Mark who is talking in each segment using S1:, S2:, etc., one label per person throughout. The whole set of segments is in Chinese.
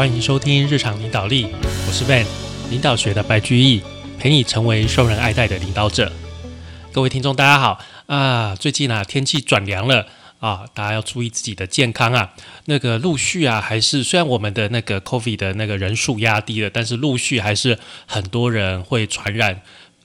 S1: 欢迎收听日常领导力，我是 Van，领导学的白居易，陪你成为受人爱戴的领导者。各位听众，大家好啊！最近啊，天气转凉了啊，大家要注意自己的健康啊。那个陆续啊，还是虽然我们的那个 COVID 的那个人数压低了，但是陆续还是很多人会传染。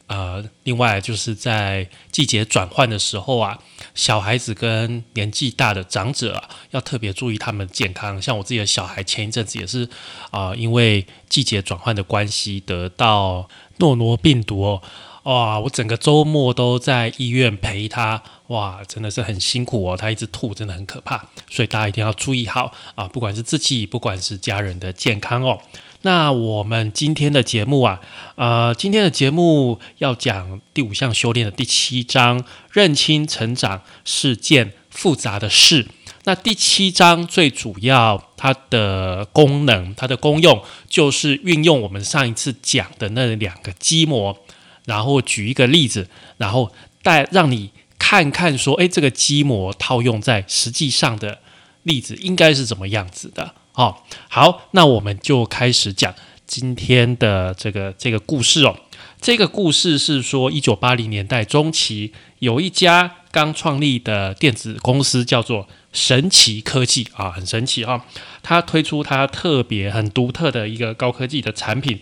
S1: 呃，另外就是在季节转换的时候啊，小孩子跟年纪大的长者，要特别注意他们健康。像我自己的小孩，前一阵子也是啊，因为季节转换的关系，得到诺诺病毒哦，哇，我整个周末都在医院陪他，哇，真的是很辛苦哦，他一直吐，真的很可怕。所以大家一定要注意好啊，不管是自己，不管是家人的健康哦。那我们今天的节目啊，呃，今天的节目要讲第五项修炼的第七章，认清成长是件复杂的事。那第七章最主要它的功能、它的功用，就是运用我们上一次讲的那两个基模，然后举一个例子，然后带让你看看说，诶，这个基模套用在实际上的例子应该是怎么样子的。哦，好，那我们就开始讲今天的这个这个故事哦。这个故事是说，一九八零年代中期，有一家刚创立的电子公司叫做神奇科技啊，很神奇哈。它推出它特别很独特的一个高科技的产品，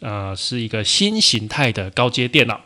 S1: 呃，是一个新形态的高阶电脑。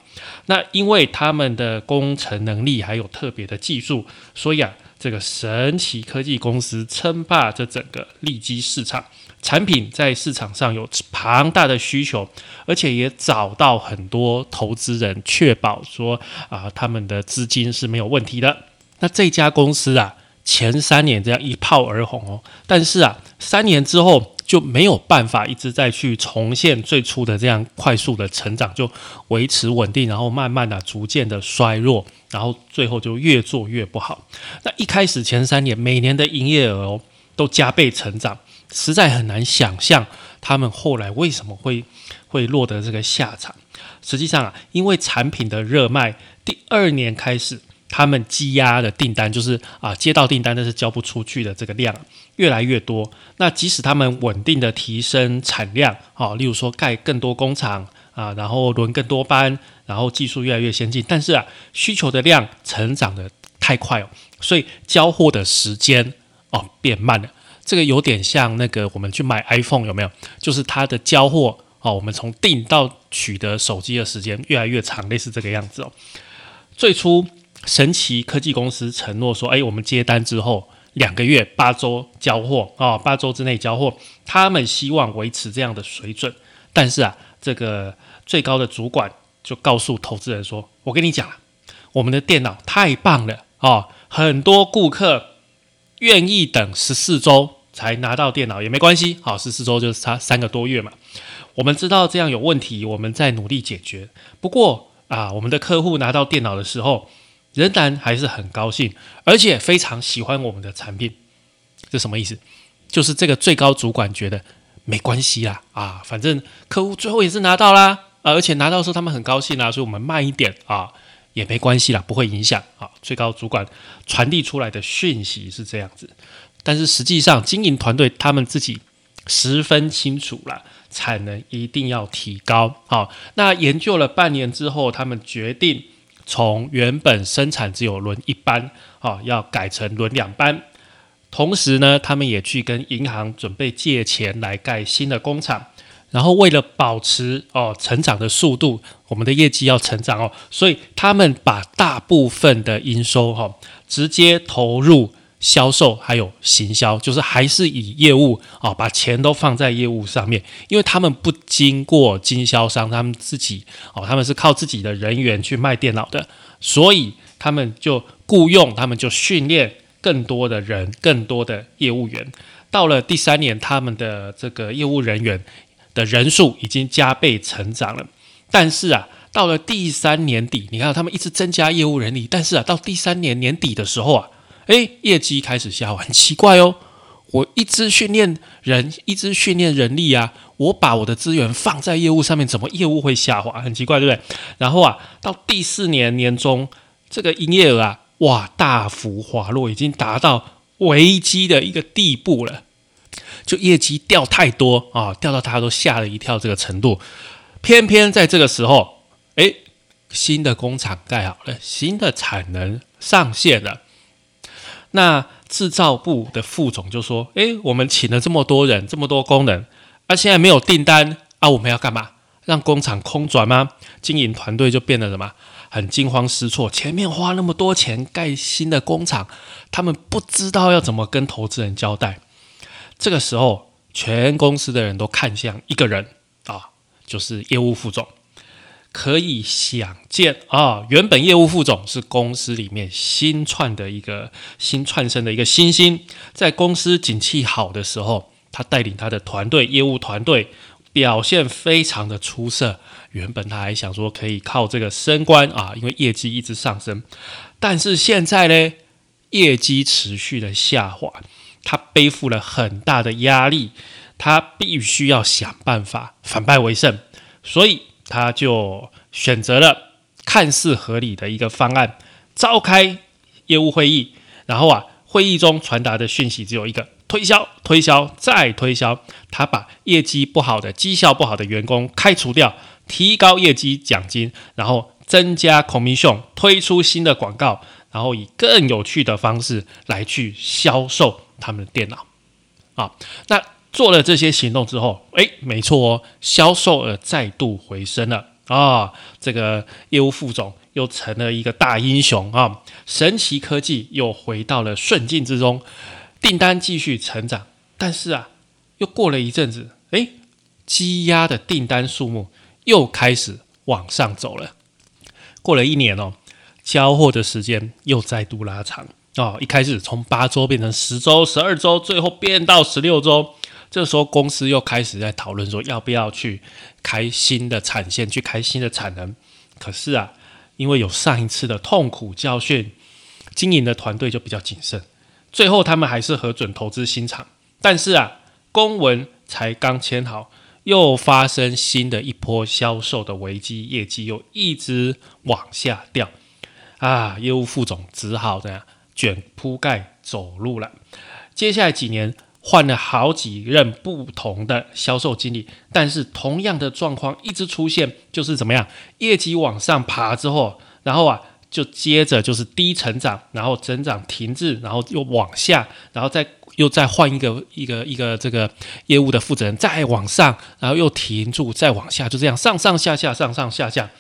S1: 那因为他们的工程能力还有特别的技术，所以啊。这个神奇科技公司称霸这整个利基市场，产品在市场上有庞大的需求，而且也找到很多投资人，确保说啊他们的资金是没有问题的。那这家公司啊，前三年这样一炮而红哦，但是啊，三年之后。就没有办法一直再去重现最初的这样快速的成长，就维持稳定，然后慢慢的、逐渐的衰弱，然后最后就越做越不好。那一开始前三年每年的营业额都加倍成长，实在很难想象他们后来为什么会会落得这个下场。实际上啊，因为产品的热卖，第二年开始。他们积压的订单就是啊，接到订单但是交不出去的这个量越来越多。那即使他们稳定的提升产量，好，例如说盖更多工厂啊，然后轮更多班，然后技术越来越先进，但是啊，需求的量成长的太快哦，所以交货的时间哦变慢了。这个有点像那个我们去买 iPhone 有没有？就是它的交货哦，我们从订到取得手机的时间越来越长，类似这个样子哦。最初。神奇科技公司承诺说：“哎，我们接单之后两个月八周交货啊，八周之内交货。他们希望维持这样的水准。但是啊，这个最高的主管就告诉投资人说：‘我跟你讲，我们的电脑太棒了啊，很多顾客愿意等十四周才拿到电脑也没关系。好，十四周就是差三个多月嘛。我们知道这样有问题，我们在努力解决。不过啊，我们的客户拿到电脑的时候。”仍然还是很高兴，而且非常喜欢我们的产品。这什么意思？就是这个最高主管觉得没关系啦，啊，反正客户最后也是拿到啦，而且拿到时候他们很高兴啦，所以我们慢一点啊也没关系啦，不会影响啊。最高主管传递出来的讯息是这样子，但是实际上经营团队他们自己十分清楚了，产能一定要提高。好，那研究了半年之后，他们决定。从原本生产只有轮一班，啊，要改成轮两班。同时呢，他们也去跟银行准备借钱来盖新的工厂。然后为了保持哦成长的速度，我们的业绩要成长哦，所以他们把大部分的营收哈直接投入。销售还有行销，就是还是以业务啊，把钱都放在业务上面，因为他们不经过经销商，他们自己哦，他们是靠自己的人员去卖电脑的，所以他们就雇佣，他们就训练更多的人，更多的业务员。到了第三年，他们的这个业务人员的人数已经加倍成长了。但是啊，到了第三年底，你看他们一直增加业务人力，但是啊，到第三年年底的时候啊。哎，业绩开始下滑，很奇怪哦。我一直训练人，一直训练人力啊，我把我的资源放在业务上面，怎么业务会下滑？很奇怪，对不对？然后啊，到第四年年中，这个营业额啊，哇，大幅滑落，已经达到危机的一个地步了。就业绩掉太多啊，掉到大家都吓了一跳这个程度。偏偏在这个时候，哎，新的工厂盖好了，新的产能上线了。那制造部的副总就说：“哎，我们请了这么多人，这么多工人，啊，现在没有订单啊，我们要干嘛？让工厂空转吗？经营团队就变得什么？很惊慌失措。前面花那么多钱盖新的工厂，他们不知道要怎么跟投资人交代。这个时候，全公司的人都看向一个人啊，就是业务副总。”可以想见啊，原本业务副总是公司里面新创的一个新创生的一个新星，在公司景气好的时候，他带领他的团队业务团队表现非常的出色。原本他还想说可以靠这个升官啊，因为业绩一直上升，但是现在呢，业绩持续的下滑，他背负了很大的压力，他必须要想办法反败为胜，所以。他就选择了看似合理的一个方案，召开业务会议，然后啊，会议中传达的讯息只有一个：推销、推销、再推销。他把业绩不好的、绩效不好的员工开除掉，提高业绩奖金，然后增加 commission，推出新的广告，然后以更有趣的方式来去销售他们的电脑。啊，那。做了这些行动之后，哎，没错哦，销售额再度回升了啊！这个业务副总又成了一个大英雄啊！神奇科技又回到了顺境之中，订单继续成长。但是啊，又过了一阵子，哎，积压的订单数目又开始往上走了。过了一年哦，交货的时间又再度拉长哦，一开始从八周变成十周、十二周，最后变到十六周。这时候，公司又开始在讨论说，要不要去开新的产线，去开新的产能。可是啊，因为有上一次的痛苦教训，经营的团队就比较谨慎。最后，他们还是核准投资新厂。但是啊，公文才刚签好，又发生新的一波销售的危机，业绩又一直往下掉。啊，业务副总只好这样卷铺盖走路了。接下来几年。换了好几任不同的销售经理，但是同样的状况一直出现，就是怎么样？业绩往上爬之后，然后啊，就接着就是低成长，然后增长停滞，然后又往下，然后再又再换一个一个一个这个业务的负责人，再往上，然后又停住，再往下，就这样上上下下，上上下下，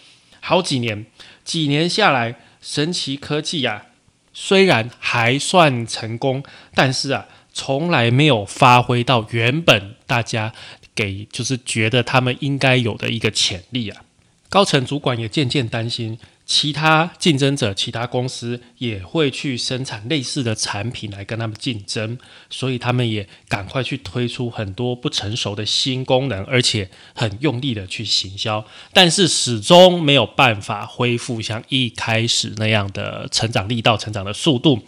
S1: 好几年，几年下来，神奇科技呀，虽然还算成功，但是啊。从来没有发挥到原本大家给就是觉得他们应该有的一个潜力啊！高层主管也渐渐担心。其他竞争者、其他公司也会去生产类似的产品来跟他们竞争，所以他们也赶快去推出很多不成熟的新功能，而且很用力的去行销，但是始终没有办法恢复像一开始那样的成长力道、成长的速度。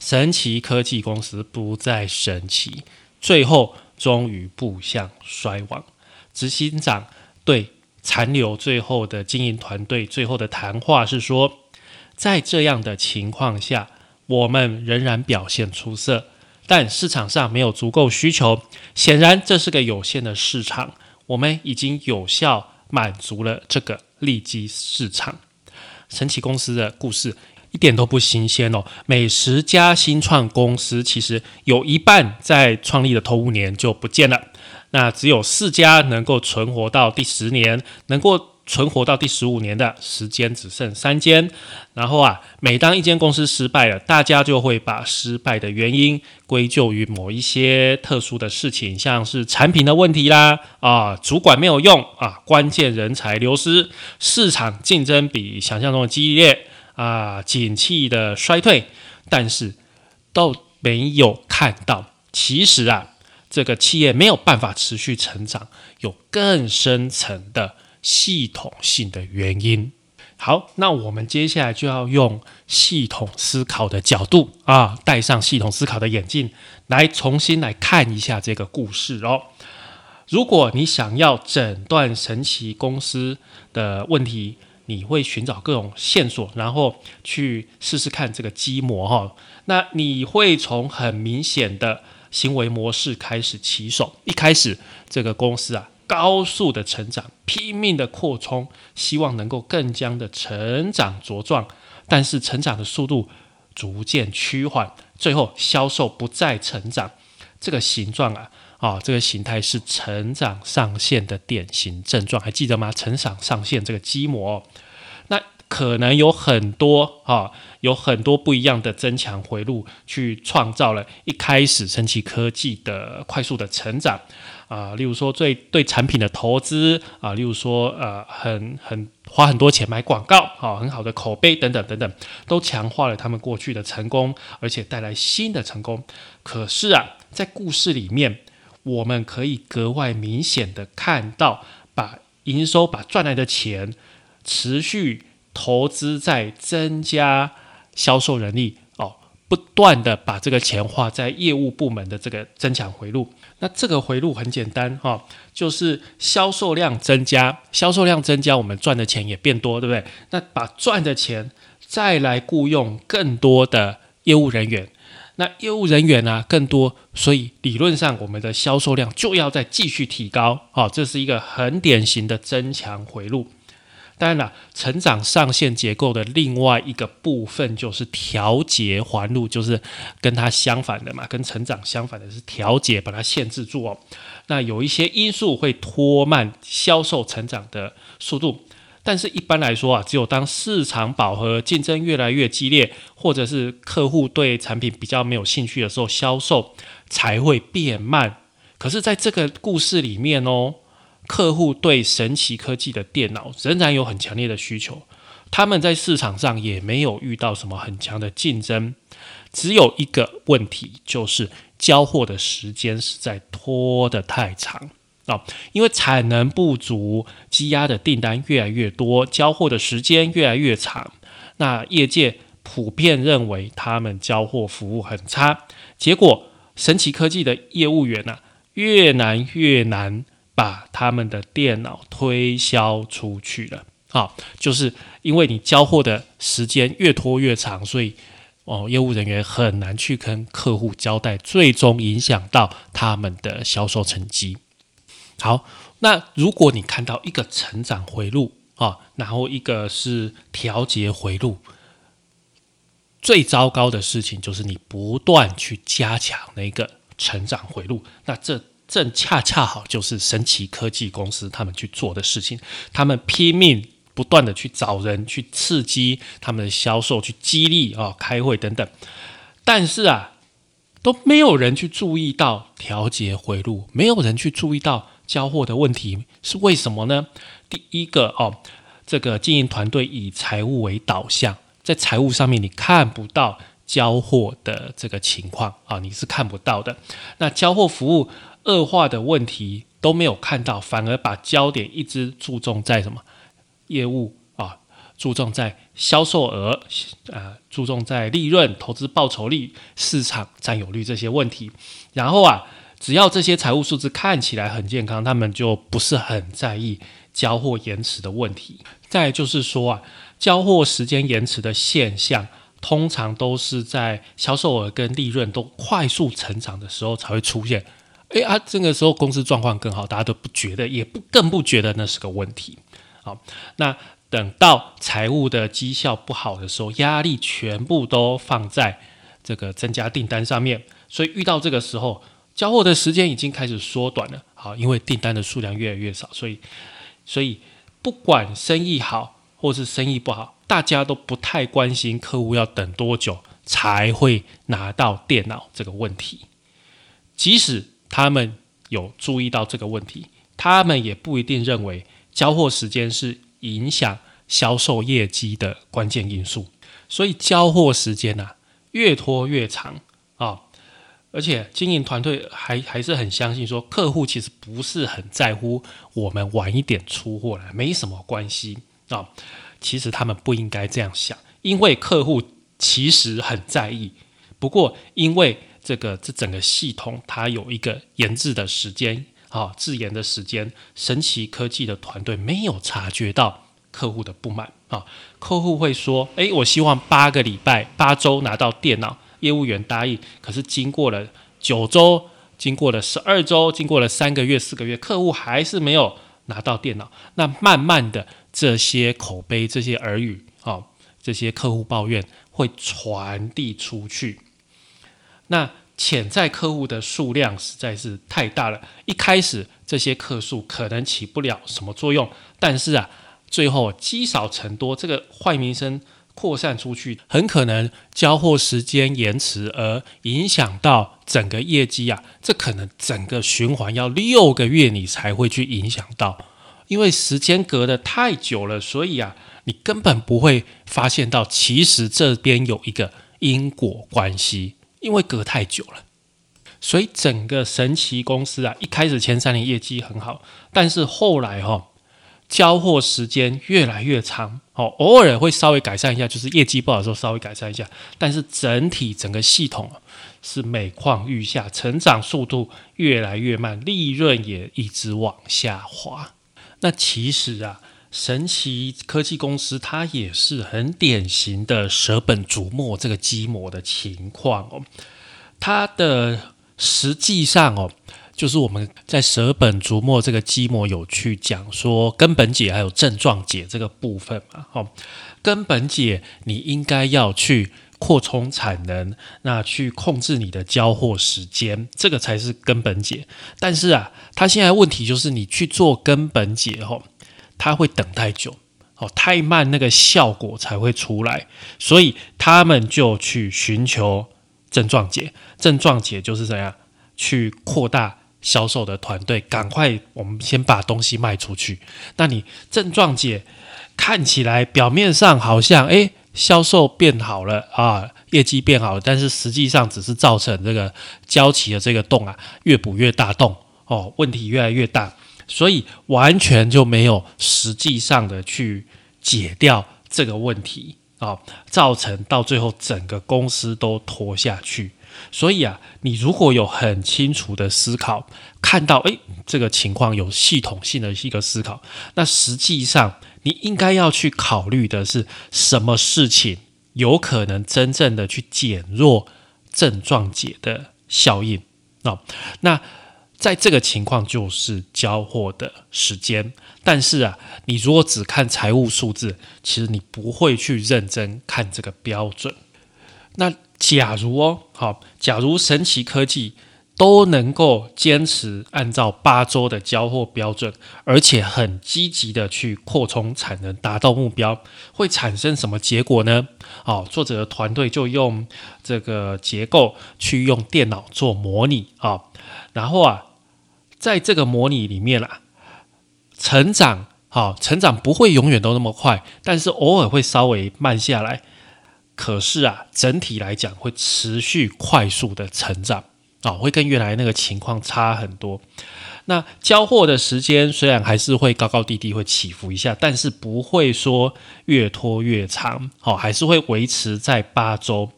S1: 神奇科技公司不再神奇，最后终于步向衰亡。执行长对。残留最后的经营团队最后的谈话是说，在这样的情况下，我们仍然表现出色，但市场上没有足够需求。显然，这是个有限的市场。我们已经有效满足了这个利基市场。神奇公司的故事一点都不新鲜哦。每十家新创公司，其实有一半在创立的头五年就不见了。那只有四家能够存活到第十年，能够存活到第十五年的时间只剩三间。然后啊，每当一间公司失败了，大家就会把失败的原因归咎于某一些特殊的事情，像是产品的问题啦，啊，主管没有用啊，关键人才流失，市场竞争比想象中的激烈啊，景气的衰退，但是都没有看到，其实啊。这个企业没有办法持续成长，有更深层的系统性的原因。好，那我们接下来就要用系统思考的角度啊，戴上系统思考的眼镜，来重新来看一下这个故事哦。如果你想要诊断神奇公司的问题，你会寻找各种线索，然后去试试看这个机模哈。那你会从很明显的。行为模式开始起手。一开始这个公司啊，高速的成长，拼命的扩充，希望能够更加的成长茁壮，但是成长的速度逐渐趋缓，最后销售不再成长。这个形状啊，啊，这个形态是成长上限的典型症状，还记得吗？成长上限这个基模，可能有很多啊，有很多不一样的增强回路，去创造了一开始神奇科技的快速的成长啊，例如说对对产品的投资啊，例如说呃，很很花很多钱买广告啊，很好的口碑等等等等，都强化了他们过去的成功，而且带来新的成功。可是啊。在故事里面，我们可以格外明显的看到，把营收、把赚来的钱持续投资在增加销售能力哦，不断的把这个钱花在业务部门的这个增强回路。那这个回路很简单哈，就是销售量增加，销售量增加，我们赚的钱也变多，对不对？那把赚的钱再来雇佣更多的业务人员。那业务人员呢更多，所以理论上我们的销售量就要再继续提高，好，这是一个很典型的增强回路。当然了，成长上限结构的另外一个部分就是调节环路，就是跟它相反的嘛，跟成长相反的是调节，把它限制住哦。那有一些因素会拖慢销售成长的速度。但是，一般来说啊，只有当市场饱和、竞争越来越激烈，或者是客户对产品比较没有兴趣的时候，销售才会变慢。可是，在这个故事里面哦，客户对神奇科技的电脑仍然有很强烈的需求，他们在市场上也没有遇到什么很强的竞争，只有一个问题，就是交货的时间实在拖得太长。啊，因为产能不足，积压的订单越来越多，交货的时间越来越长。那业界普遍认为他们交货服务很差，结果神奇科技的业务员呢，越难越难把他们的电脑推销出去了。啊，就是因为你交货的时间越拖越长，所以哦，业务人员很难去跟客户交代，最终影响到他们的销售成绩。好，那如果你看到一个成长回路啊，然后一个是调节回路，最糟糕的事情就是你不断去加强那个成长回路，那这正恰恰好就是神奇科技公司他们去做的事情，他们拼命不断的去找人去刺激他们的销售，去激励啊，开会等等，但是啊，都没有人去注意到调节回路，没有人去注意到。交货的问题是为什么呢？第一个哦，这个经营团队以财务为导向，在财务上面你看不到交货的这个情况啊，你是看不到的。那交货服务恶化的问题都没有看到，反而把焦点一直注重在什么业务啊，注重在销售额啊，注重在利润、投资报酬率、市场占有率这些问题，然后啊。只要这些财务数字看起来很健康，他们就不是很在意交货延迟的问题。再就是说啊，交货时间延迟的现象，通常都是在销售额跟利润都快速成长的时候才会出现。诶啊，这个时候公司状况更好，大家都不觉得，也不更不觉得那是个问题。好，那等到财务的绩效不好的时候，压力全部都放在这个增加订单上面，所以遇到这个时候。交货的时间已经开始缩短了，好，因为订单的数量越来越少，所以，所以不管生意好或是生意不好，大家都不太关心客户要等多久才会拿到电脑这个问题。即使他们有注意到这个问题，他们也不一定认为交货时间是影响销售业绩的关键因素。所以交货时间呐，越拖越长啊。而且经营团队还还是很相信说，客户其实不是很在乎我们晚一点出货了，没什么关系啊。其实他们不应该这样想，因为客户其实很在意。不过因为这个这整个系统它有一个研制的时间啊，自研的时间，神奇科技的团队没有察觉到客户的不满啊。客户会说：“诶，我希望八个礼拜、八周拿到电脑。”业务员答应，可是经过了九周，经过了十二周，经过了三个月、四个月，客户还是没有拿到电脑。那慢慢的，这些口碑、这些耳语，哦，这些客户抱怨会传递出去。那潜在客户的数量实在是太大了，一开始这些客数可能起不了什么作用，但是啊，最后积少成多，这个坏名声扩散出去，很可能交货时间延迟，而影响到整个业绩啊，这可能整个循环要六个月你才会去影响到，因为时间隔得太久了，所以啊，你根本不会发现到，其实这边有一个因果关系。因为隔太久了，所以整个神奇公司啊，一开始前三年业绩很好，但是后来哈，交货时间越来越长，哦，偶尔会稍微改善一下，就是业绩不好的时候稍微改善一下，但是整体整个系统是每况愈下，成长速度越来越慢，利润也一直往下滑。那其实啊。神奇科技公司，它也是很典型的舍本逐末这个积模的情况哦。它的实际上哦，就是我们在舍本逐末这个积模有去讲说根本解还有症状解这个部分嘛。哦，根本解你应该要去扩充产能，那去控制你的交货时间，这个才是根本解。但是啊，它现在问题就是你去做根本解哦。他会等太久，哦，太慢，那个效果才会出来，所以他们就去寻求症状解。症状解就是怎样去扩大销售的团队，赶快我们先把东西卖出去。那你症状解看起来表面上好像诶销售变好了啊，业绩变好了，但是实际上只是造成这个交期的这个洞啊越补越大洞哦，问题越来越大。所以完全就没有实际上的去解掉这个问题啊，造成到最后整个公司都拖下去。所以啊，你如果有很清楚的思考，看到诶这个情况有系统性的一个思考，那实际上你应该要去考虑的是什么事情有可能真正的去减弱症状解的效应啊？那。在这个情况就是交货的时间，但是啊，你如果只看财务数字，其实你不会去认真看这个标准。那假如哦，好，假如神奇科技都能够坚持按照八周的交货标准，而且很积极的去扩充产能，达到目标，会产生什么结果呢？哦，作者的团队就用这个结构去用电脑做模拟啊，然后啊。在这个模拟里面啦，成长好，成长不会永远都那么快，但是偶尔会稍微慢下来。可是啊，整体来讲会持续快速的成长啊，会跟原来那个情况差很多。那交货的时间虽然还是会高高低低，会起伏一下，但是不会说越拖越长，好，还是会维持在八周。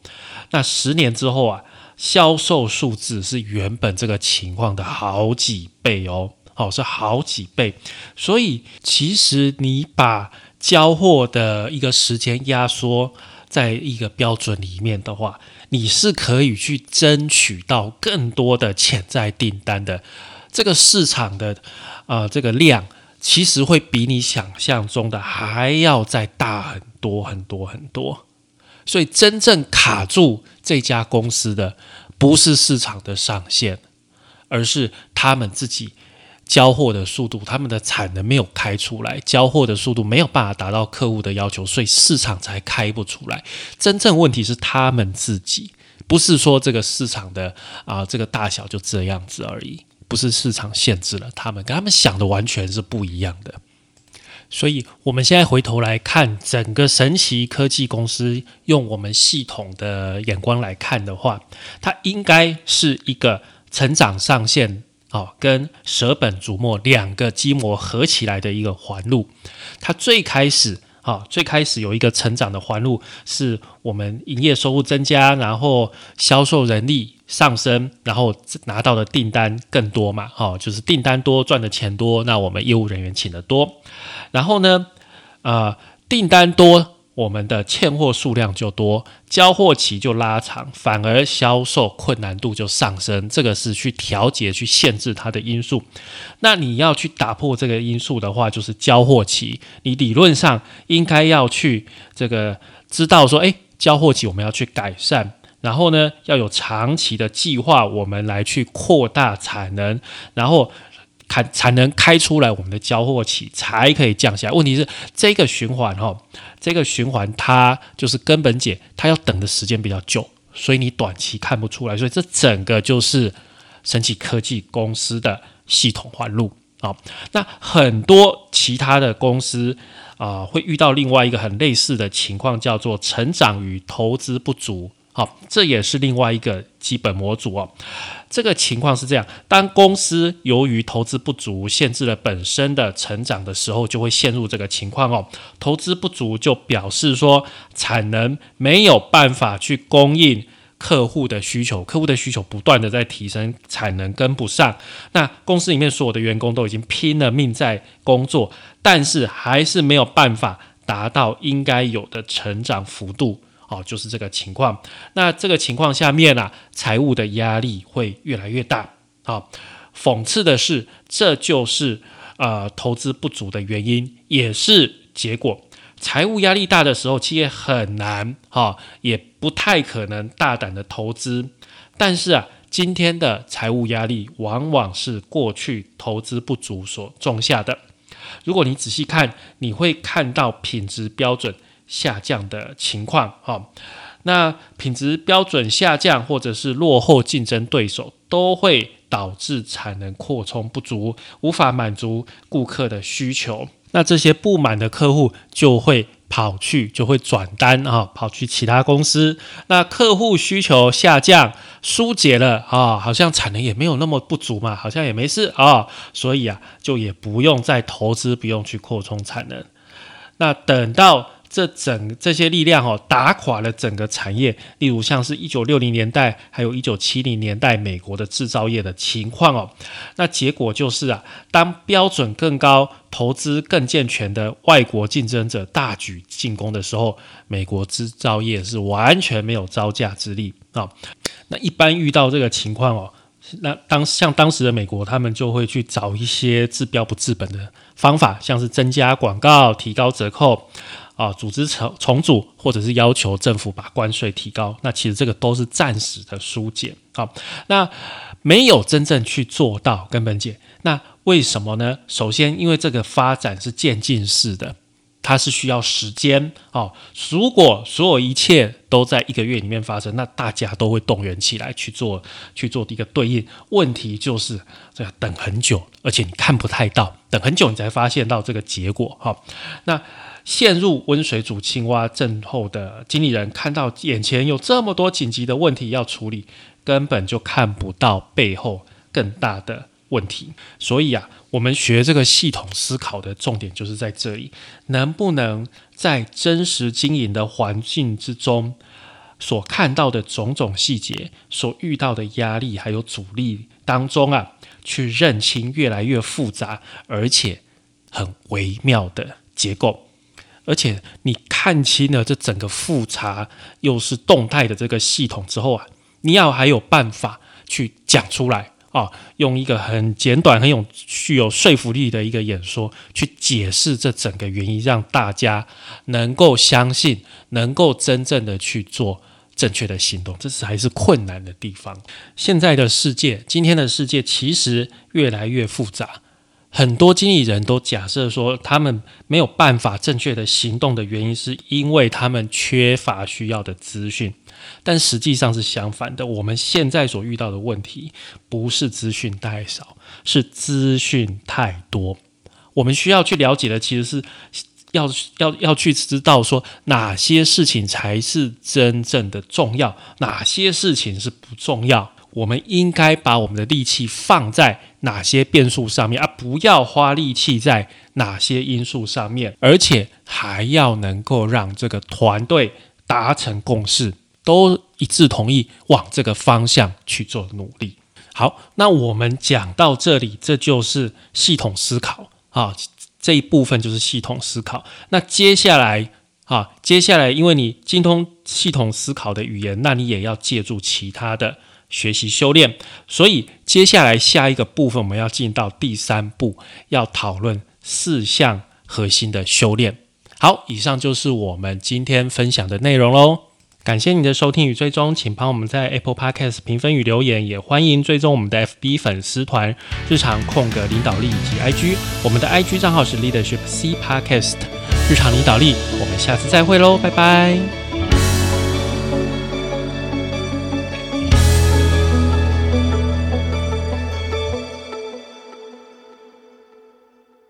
S1: 那十年之后啊。销售数字是原本这个情况的好几倍哦，好是好几倍，所以其实你把交货的一个时间压缩在一个标准里面的话，你是可以去争取到更多的潜在订单的。这个市场的呃这个量，其实会比你想象中的还要再大很多很多很多。所以，真正卡住这家公司的，不是市场的上限，而是他们自己交货的速度，他们的产能没有开出来，交货的速度没有办法达到客户的要求，所以市场才开不出来。真正问题是他们自己，不是说这个市场的啊这个大小就这样子而已，不是市场限制了他们，跟他们想的完全是不一样的。所以，我们现在回头来看整个神奇科技公司，用我们系统的眼光来看的话，它应该是一个成长上限哦，跟舍本逐末两个基模合起来的一个环路。它最开始好，最开始有一个成长的环路，是我们营业收入增加，然后销售人力。上升，然后拿到的订单更多嘛？好，就是订单多，赚的钱多，那我们业务人员请的多。然后呢，呃，订单多，我们的欠货数量就多，交货期就拉长，反而销售困难度就上升。这个是去调节、去限制它的因素。那你要去打破这个因素的话，就是交货期。你理论上应该要去这个知道说，诶，交货期我们要去改善，然后呢，要有长期的计划，我们来去扩大产能，然后。开才能开出来，我们的交货期才可以降下来。问题是这个循环哈，这个循环它就是根本解，它要等的时间比较久，所以你短期看不出来。所以这整个就是神奇科技公司的系统环路啊。那很多其他的公司啊，会遇到另外一个很类似的情况，叫做成长与投资不足。好，这也是另外一个基本模组哦。这个情况是这样：当公司由于投资不足，限制了本身的成长的时候，就会陷入这个情况哦。投资不足就表示说产能没有办法去供应客户的需求，客户的需求不断的在提升，产能跟不上。那公司里面所有的员工都已经拼了命在工作，但是还是没有办法达到应该有的成长幅度。哦，就是这个情况。那这个情况下面啊，财务的压力会越来越大。好，讽刺的是，这就是呃投资不足的原因，也是结果。财务压力大的时候，企业很难哈，也不太可能大胆的投资。但是啊，今天的财务压力往往是过去投资不足所种下的。如果你仔细看，你会看到品质标准。下降的情况，哈，那品质标准下降，或者是落后竞争对手，都会导致产能扩充不足，无法满足顾客的需求。那这些不满的客户就会跑去，就会转单啊，跑去其他公司。那客户需求下降，疏解了啊，好像产能也没有那么不足嘛，好像也没事啊，所以啊，就也不用再投资，不用去扩充产能。那等到。这整这些力量哦，打垮了整个产业。例如，像是一九六零年代，还有一九七零年代美国的制造业的情况哦。那结果就是啊，当标准更高、投资更健全的外国竞争者大举进攻的时候，美国制造业是完全没有招架之力啊。那一般遇到这个情况哦，那当像当时的美国，他们就会去找一些治标不治本的方法，像是增加广告、提高折扣。啊，组织重重组，或者是要求政府把关税提高，那其实这个都是暂时的疏解。好，那没有真正去做到根本解，那为什么呢？首先，因为这个发展是渐进式的，它是需要时间。哦，如果所有一切都在一个月里面发生，那大家都会动员起来去做去做一个对应。问题就是这要等很久，而且你看不太到，等很久你才发现到这个结果。哈，那。陷入温水煮青蛙症候的经理人，看到眼前有这么多紧急的问题要处理，根本就看不到背后更大的问题。所以啊，我们学这个系统思考的重点就是在这里：能不能在真实经营的环境之中，所看到的种种细节，所遇到的压力还有阻力当中啊，去认清越来越复杂而且很微妙的结构。而且你看清了这整个复查又是动态的这个系统之后啊，你要还有办法去讲出来啊，用一个很简短、很有具有说服力的一个演说去解释这整个原因，让大家能够相信，能够真正的去做正确的行动，这是还是困难的地方。现在的世界，今天的世界其实越来越复杂。很多经理人都假设说，他们没有办法正确的行动的原因，是因为他们缺乏需要的资讯。但实际上是相反的。我们现在所遇到的问题，不是资讯太少，是资讯太多。我们需要去了解的，其实是要要要去知道说，哪些事情才是真正的重要，哪些事情是不重要。我们应该把我们的力气放在哪些变数上面，而不要花力气在哪些因素上面，而且还要能够让这个团队达成共识，都一致同意往这个方向去做努力。好，那我们讲到这里，这就是系统思考啊，这一部分就是系统思考。那接下来啊，接下来因为你精通系统思考的语言，那你也要借助其他的学习修炼。所以接下来下一个部分，我们要进到第三步，要讨论四项核心的修炼。好，以上就是我们今天分享的内容喽。感谢你的收听与追踪，请帮我们在 Apple Podcast 评分与留言，也欢迎追踪我们的 FB 粉丝团日常空格领导力以及 IG，我们的 IG 账号是 Leadership C Podcast 日常领导力，我们下次再会喽，拜拜。